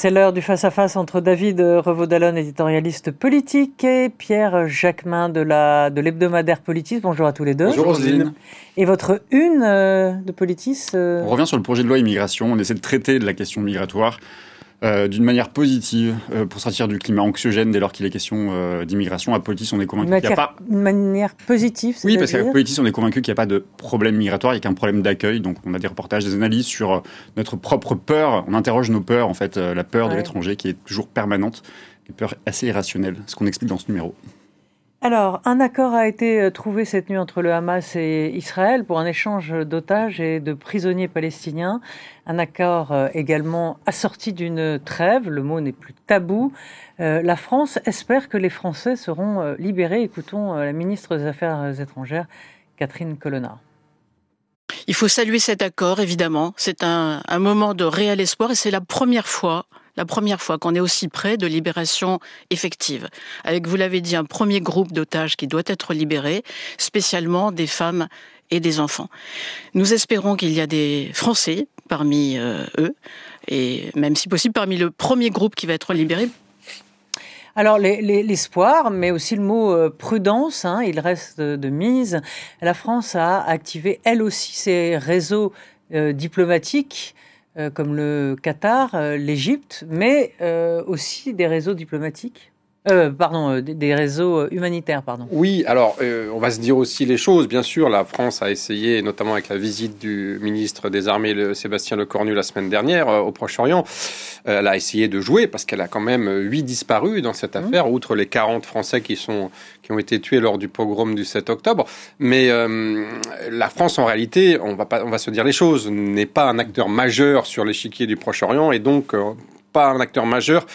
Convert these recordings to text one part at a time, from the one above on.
C'est l'heure du face-à-face entre David Revaudalon, éditorialiste politique, et Pierre Jacquemin de la de l'hebdomadaire Politis. Bonjour à tous les deux. Bonjour Roselyne. Et votre une euh, de Politis euh, On revient sur le projet de loi immigration. On essaie de traiter de la question migratoire euh, d'une manière positive euh, pour sortir du climat anxiogène dès lors qu'il est question euh, d'immigration. À Politis, on est convaincu qu'il n'y a pas. Une manière positive Oui, parce qu'à Politis, on est convaincu qu'il n'y a pas de problème migratoire, il n'y a qu'un problème d'accueil. Donc, on a des reportages, des analyses sur notre propre peur. On interroge nos peurs, en fait, la peur ouais. de l'étranger qui est toujours permanente, une peur assez irrationnelle, ce qu'on explique dans ce numéro. Alors, un accord a été euh, trouvé cette nuit entre le Hamas et Israël pour un échange d'otages et de prisonniers palestiniens. Un accord euh, également assorti d'une trêve, le mot n'est plus tabou. Euh, la France espère que les Français seront libérés. Écoutons la ministre des Affaires étrangères, Catherine Colonna. Il faut saluer cet accord, évidemment. C'est un, un moment de réel espoir et c'est la première fois la première fois qu'on est aussi près de libération effective. Avec, vous l'avez dit, un premier groupe d'otages qui doit être libéré, spécialement des femmes et des enfants. Nous espérons qu'il y a des Français parmi euh, eux, et même si possible parmi le premier groupe qui va être libéré, alors l'espoir, mais aussi le mot euh, prudence, hein, il reste de, mise. La France a activé elle aussi ses réseaux euh, diplomatiques comme le Qatar, euh, l'Égypte, mais euh, aussi des réseaux diplomatiques euh, pardon, des réseaux humanitaires, pardon. Oui, alors euh, on va se dire aussi les choses. Bien sûr, la France a essayé, notamment avec la visite du ministre des Armées, le Sébastien Lecornu, la semaine dernière euh, au Proche-Orient, elle a essayé de jouer parce qu'elle a quand même huit disparus dans cette affaire, mmh. outre les 40 Français qui sont qui ont été tués lors du pogrom du 7 octobre. Mais la France, en réalité, on va pas, on va se dire les choses, n'est pas un acteur majeur sur l'échiquier du Proche-Orient et donc pas un acteur majeur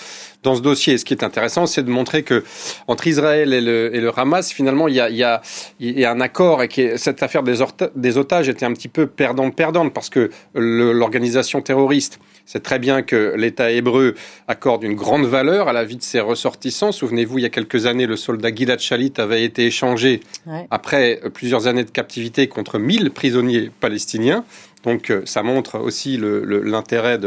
dans ce dossier. Ce qui est intéressant, c'est de montrer que entre Israël et le, et le Hamas, finalement, il y, a, il, y a, il y a un accord et que cette affaire des, des otages était un petit peu perdante-perdante parce que l'organisation terroriste c'est très bien que l'État hébreu accorde une grande valeur à la vie de ses ressortissants. Souvenez-vous, il y a quelques années, le soldat Gilad Shalit avait été échangé ouais. après plusieurs années de captivité contre 1000 prisonniers palestiniens. Donc euh, ça montre aussi l'intérêt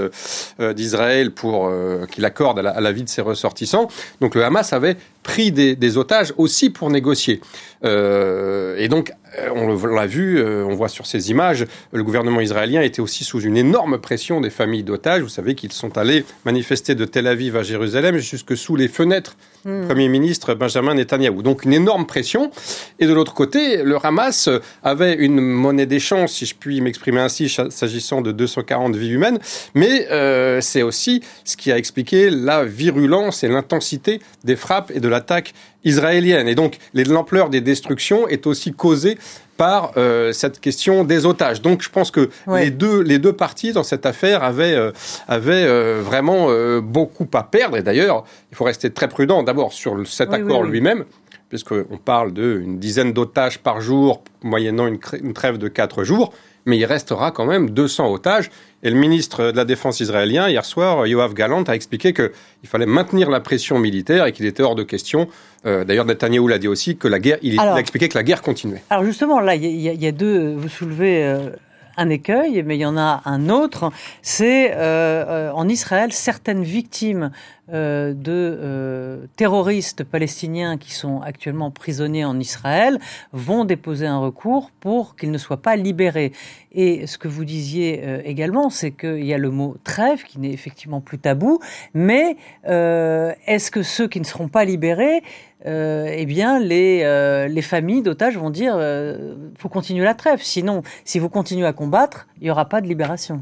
euh, d'Israël pour euh, qu'il accorde à la, vie de ses ressortissants. Donc le Hamas avait pris des, des otages aussi pour négocier. Et donc, on l'a vu, on voit sur ces images, le gouvernement israélien était aussi sous une énorme pression des familles d'otages. Vous savez qu'ils sont allés manifester de Tel Aviv à Jérusalem jusque sous les fenêtres mmh. Premier ministre Benjamin Netanyahou. Donc une énorme pression. Et de l'autre côté, le Hamas avait une monnaie d'échange, si je puis m'exprimer ainsi, s'agissant de 240 vies humaines. Mais euh, c'est aussi ce qui a expliqué la virulence et l'intensité des frappes et de l'attaque israélienne. Et donc l'ampleur des destructions est aussi causée par euh, cette question des otages. Donc je pense que ouais. les, deux, les deux parties dans cette affaire avaient, euh, avaient euh, vraiment beaucoup à perdre. Et d'ailleurs, il faut rester très prudent d'abord sur cet oui, accord oui, lui-même, puisqu'on parle d'une dizaine d'otages par jour, moyennant une, une trêve de quatre jours mais il restera quand même 200 otages. Et le ministre de la Défense israélien, hier soir, Yoav Galant, a expliqué qu'il fallait maintenir la pression militaire et qu'il était hors de question. Euh, D'ailleurs, Netanyahou l'a dit aussi que la guerre. Il, alors, il, a expliqué que la guerre continuait. Alors justement, là, il y, y, a deux. Vous soulevez. Euh un écueil, mais il y en a un autre, c'est euh, en Israël certaines victimes euh, de euh, terroristes palestiniens qui sont actuellement prisonniers en Israël vont déposer un recours pour qu'ils ne soient pas libérés. Et ce que vous disiez euh, également, c'est qu'il y a le mot trêve qui n'est effectivement plus tabou, mais euh, est-ce que ceux qui ne seront pas libérés euh, eh bien, les, euh, les familles d'otages vont dire euh, faut continuer la trêve. Sinon, si vous continuez à combattre, il n'y aura pas de libération.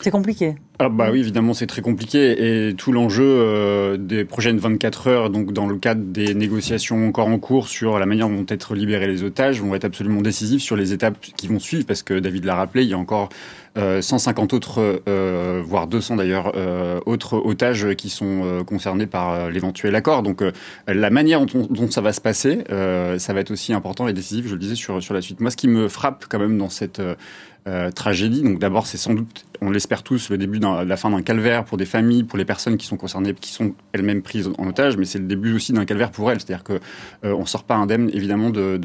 C'est compliqué. Ah bah oui, évidemment, c'est très compliqué. Et tout l'enjeu euh, des prochaines 24 heures, donc dans le cadre des négociations encore en cours sur la manière dont vont être libérés les otages, vont être absolument décisifs sur les étapes qui vont suivre, parce que David l'a rappelé, il y a encore euh, 150 autres, euh, voire 200 d'ailleurs, euh, autres otages qui sont euh, concernés par l'éventuel accord. Donc la manière dont, dont, ça va se passer, ça va être aussi important et décisif, je le disais, sur, sur la suite. Moi, ce qui me frappe quand même dans cette tragédie. Donc d'abord, c'est sans doute, on l'espère tous, le début de la fin d'un calvaire pour des familles, pour les personnes qui sont concernées, qui sont elles-mêmes prises en otage, mais c'est le début aussi d'un calvaire pour elles. C'est-à-dire que on sort pas indemne, évidemment, d'un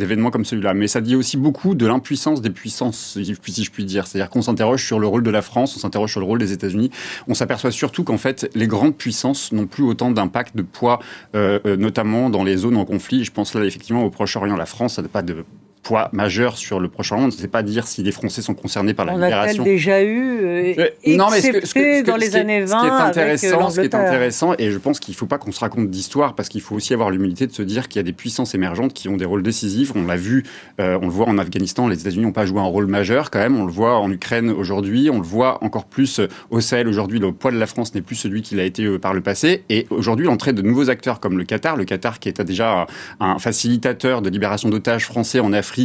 événement comme celui-là. Mais ça dit aussi beaucoup de l'impuissance des puissances, si je puis dire. C'est-à-dire qu'on s'interroge sur le rôle de la France, on s'interroge sur le rôle des États-Unis. On s'aperçoit surtout qu'en fait, les grandes puissances n'ont plus autant d'impact, de poids, euh, euh, notamment dans les zones en conflit. Je pense là effectivement au Proche-Orient. La France n'a pas de poids majeur sur le Proche-Orient. On ne sait pas dire si les Français sont concernés par la on libération. On a déjà eu, euh, non, mais ce que, dans les années 20 ce qui est intéressant, ce qui est intéressant, et je pense qu'il ne faut pas qu'on se raconte d'histoire, parce qu'il faut aussi avoir l'humilité de se dire qu'il y a des puissances émergentes qui ont des rôles décisifs. On l'a vu, euh, on le voit en Afghanistan, les États-Unis n'ont pas joué un rôle majeur quand même. On le voit en Ukraine aujourd'hui, on le voit encore plus euh, au Sahel aujourd'hui. Le poids de la France n'est plus celui qu'il a été euh, par le passé. Et aujourd'hui, l'entrée de nouveaux acteurs comme le Qatar, le Qatar qui est déjà un facilitateur de libération d'otages français en Afrique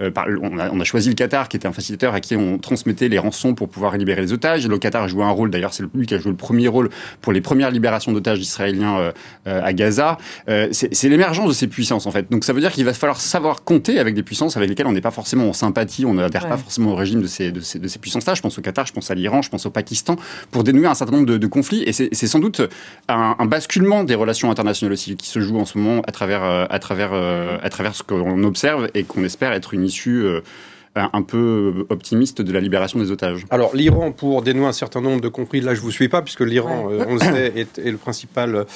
on, a, choisi le Qatar, qui était un facilitateur à qui on transmettait les rançons pour pouvoir libérer les otages. Le Qatar a joué un rôle, d'ailleurs, c'est lui qui a joué le premier rôle pour les premières libérations d'otages israéliens euh, euh, à Gaza. Euh, c'est l'émergence de ces puissances, en fait. Donc ça veut dire qu'il va falloir savoir compter avec des puissances avec lesquelles on n'est pas forcément en sympathie, on n'adhère pas forcément au régime de ces, de ces, de ces puissances-là. Je pense au Qatar, je pense à l'Iran, je pense au Pakistan, pour dénouer un certain nombre de, conflits. Et c'est sans doute un, basculement des relations internationales aussi qui se joue en ce moment à travers, à travers, à travers ce qu'on observe et qu'on espère être une issue euh, un peu optimiste de la libération des otages. Alors l'Iran, pour dénouer un certain nombre de conflits, là je vous suis pas, puisque l'Iran, euh, on le sait, est, est, le principal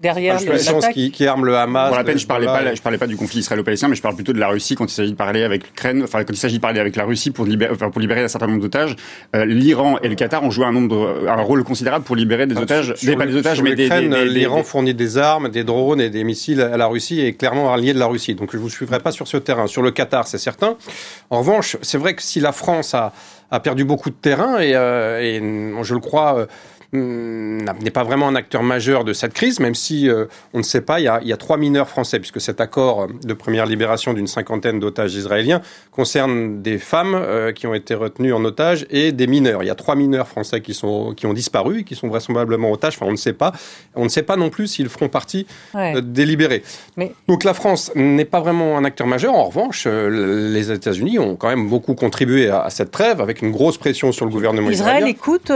derrière puissance qui, qui, arme le Hamas. Pour la peine, je parlais pas, je parlais pas du conflit israélo-palestinien, mais je parle plutôt de la Russie quand il s'agit de parler avec l'Ukraine, enfin quand il s'agit de parler avec la Russie pour libérer, enfin, pour libérer un certain nombre d'otages. Euh, L'Iran et le Qatar ont joué un nombre, un rôle considérable pour libérer des otages, des, pas des otages, mais des. L'Iran fournit des armes, des drones et des missiles à la Russie et est clairement allié de la Russie. Donc je vous suivrai pas sur ce terrain. Sur le Qatar, c'est certain. En revanche, c'est vrai que si la France a a perdu beaucoup de terrain et, euh, et je le crois, euh, n'est pas vraiment un acteur majeur de cette crise, même si euh, on ne sait pas, il y, a, il y, a, trois mineurs français, puisque cet accord de première libération d'une cinquantaine d'otages israéliens concerne des femmes euh, qui ont été retenues en otage et des mineurs. Il y a trois mineurs français qui, sont, qui ont disparu et qui sont vraisemblablement otages, enfin on ne sait pas. On ne sait pas non plus s'ils feront partie euh, des libérés. Mais... Donc la France n'est pas vraiment un acteur majeur, en revanche, les États-Unis ont quand même beaucoup contribué à, cette trêve, avec une grosse pression sur le gouvernement israélien. Israël écoute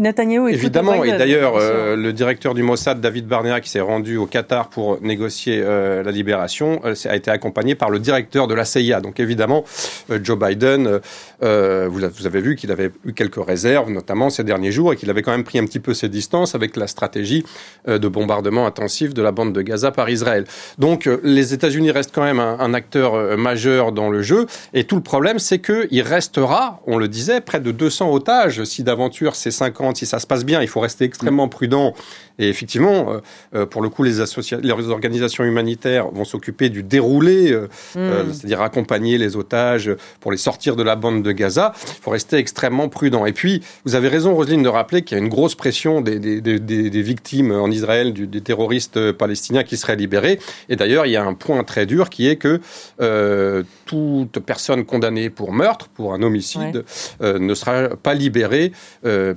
Netanyahou écoute et d'ailleurs, euh, le directeur du Mossad, David Barnea, qui s'est rendu au Qatar pour négocier euh, la libération, euh, a été accompagné par le directeur de la CIA. Donc évidemment, Joe Biden, vous, avez vu qu'il avait eu quelques réserves, notamment ces derniers jours, et qu'il avait quand même pris un petit peu ses distances avec la stratégie de bombardement intensif de la bande de Gaza par Israël. Donc les États-Unis restent quand même un, un, acteur majeur dans le jeu, et tout le problème, c'est qu'il restera, on le disait, près de 200 otages si d'aventure c'est 50, si ça se passe bien il faut rester extrêmement prudent. Et effectivement, euh, euh, pour le coup, les, les organisations humanitaires vont s'occuper du déroulé, euh, mm. c'est-à-dire accompagner les otages pour les sortir de la bande de Gaza. Il faut rester extrêmement prudent. Et puis, vous avez raison, Roselyne, de rappeler qu'il y a une grosse pression des, des, des, des victimes en Israël, du, des terroristes palestiniens qui seraient libérés. Et d'ailleurs, il y a un point très dur qui est que toute personne condamnée pour meurtre, pour un homicide, ne sera pas libérée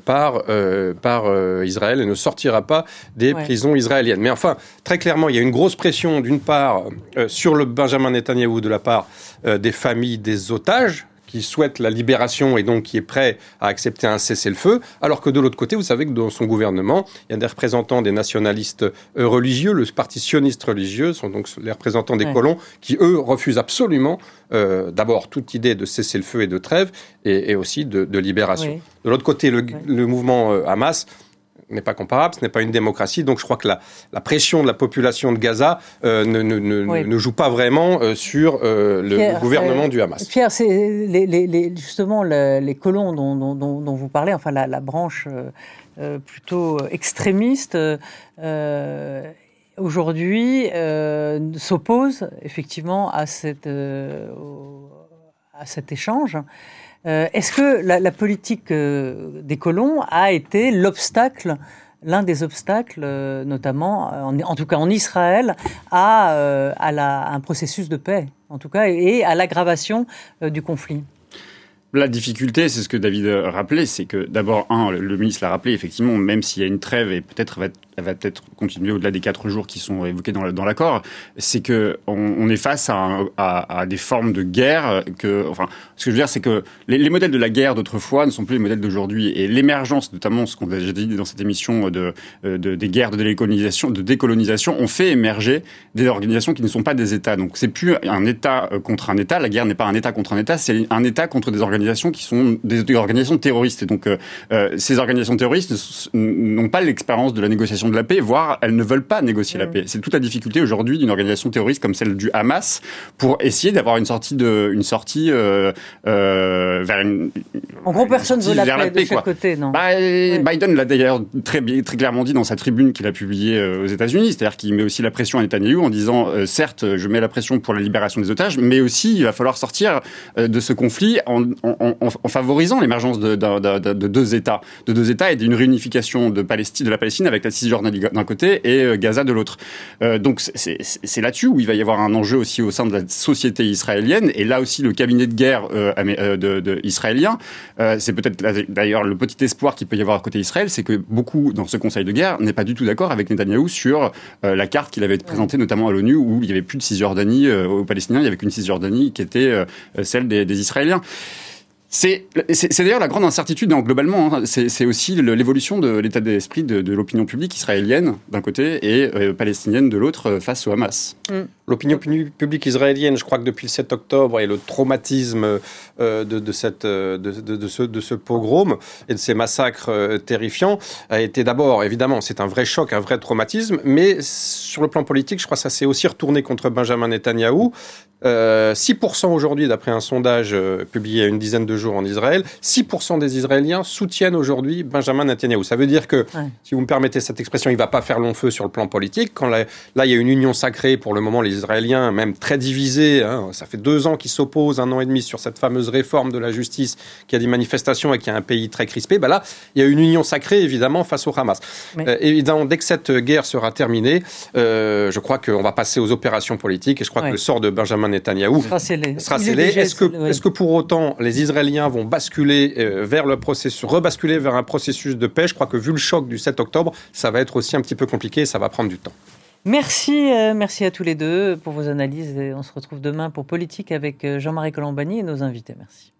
par, par euh, Israël et ne sortira pas des prisons israéliennes. Mais enfin, très clairement, il y a une grosse pression, d'une part, euh, sur le Benjamin Netanyahou de la part euh, des familles des otages, qui souhaitent la libération et donc qui est prêt à accepter un cessez-le-feu, alors que de l'autre côté, vous savez que dans son gouvernement, il y a des représentants des nationalistes religieux, le parti sioniste religieux, sont donc les représentants des colons, qui eux refusent absolument d'abord toute idée de cessez-le-feu et de trêve, et, aussi de, libération. De l'autre côté, le mouvement Hamas n'est pas comparable, ce n'est pas une démocratie. Donc je crois que la, la pression de la population de Gaza euh, ne, ne, ne, ne, joue pas vraiment euh, sur euh, le, gouvernement du Hamas. Pierre, c'est les, les, justement les colons dont, dont, dont, vous parlez, enfin la, la branche plutôt extrémiste, aujourd'hui s'oppose effectivement à, cette, cet échange. Euh, est-ce que la, politique euh, des colons a été l'obstacle l'un des obstacles, euh, notamment, en, tout cas en Israël, à, un processus de paix, en tout cas, et à l'aggravation du conflit? La difficulté, c'est ce que David rappelait, c'est que d'abord, le ministre l'a rappelé, effectivement, même s'il y a une trêve et peut-être va elle va peut-être continuer au-delà des quatre jours qui sont évoqués dans, l'accord, c'est que on, est face à, des formes de guerre que, enfin, ce que je veux dire, c'est que les, modèles de la guerre d'autrefois ne sont plus les modèles d'aujourd'hui, et l'émergence, notamment ce qu'on a déjà dit dans cette émission de, de des guerres de décolonisation, de décolonisation, ont fait émerger des organisations qui ne sont pas des États. Donc c'est plus un État euh, contre un État. La guerre n'est pas un État contre un État, c'est un État contre des organisations qui sont des, organisations terroristes. Et donc euh, euh, ces organisations terroristes n'ont pas l'expérience de la négociation de la paix, voire elles ne veulent pas négocier la paix. C'est toute la difficulté aujourd'hui d'une organisation terroriste comme celle du Hamas pour essayer d'avoir une sortie de, une sortie vers une. En gros, personne ne veut la paix, de chaque côté, non? Bah, Biden l'a d'ailleurs très, très clairement dit dans sa tribune qu'il a publiée aux États-Unis, c'est-à-dire qu'il met aussi la pression à Netanyahu en disant certes, je mets la pression pour la libération des otages, mais aussi il va falloir sortir euh, de ce conflit en, favorisant l'émergence de, deux États, de deux États et d'une réunification de, Palestine, de la Palestine avec la Cisjordanie d'un côté et euh, Gaza de l'autre. Euh, donc c'est là-dessus où il va y avoir un enjeu aussi au sein de la société israélienne et là aussi le cabinet de guerre de, israélien, c'est peut-être d'ailleurs le petit espoir qu'il peut y avoir à côté d'Israël, c'est que beaucoup dans ce Conseil de guerre n'est pas du tout d'accord avec Netanyahou sur la carte qu'il avait présentée notamment à l'ONU où il n'y avait plus de Cisjordanie aux Palestiniens, il y avait qu'une Cisjordanie qui était euh, celle des, des Israéliens. C'est d'ailleurs la grande incertitude hein, globalement. Hein. c'est aussi l'évolution de l'état d'esprit de, de l'opinion publique israélienne d'un côté et euh, palestinienne de l'autre euh, face au Hamas. Mm. L'opinion publique israélienne, je crois que depuis le 7 octobre et le traumatisme euh, de, cette, de, ce, de ce pogrom et de ces massacres terrifiants a été d'abord, évidemment, c'est un vrai choc, un vrai traumatisme, mais sur le plan politique, je crois que ça s'est aussi retourné contre Benjamin Netanyahou. 6% aujourd'hui, d'après un sondage publié il y a une dizaine de jours en Israël, 6% des Israéliens soutiennent aujourd'hui Benjamin Netanyahu. Ça veut dire que, si vous me permettez cette expression, il ne va pas faire long feu sur le plan politique. Quand là, il y a une union sacrée, pour le moment, les Israéliens, même très divisés, hein, ça fait deux ans qu'ils s'opposent, un an et demi, sur cette fameuse réforme de la justice qui a des manifestations et qui a un pays très crispé. Ben là, il y a une union sacrée, évidemment, face au Hamas. Euh, évidemment, dès que cette guerre sera terminée, euh, je crois qu'on va passer aux opérations politiques et je crois que le sort de Benjamin Netanyahou sera scellé. Est-ce que, est-ce que pour autant les Israéliens vont basculer euh, vers le processus, rebasculer vers un processus de paix? Je crois que vu le choc du 7 octobre, ça va être aussi un petit peu compliqué et ça va prendre du temps. Merci, euh, merci à tous les deux pour vos analyses. Et on se retrouve demain pour Politique avec euh, Jean-Marie Colombani et nos invités. Merci.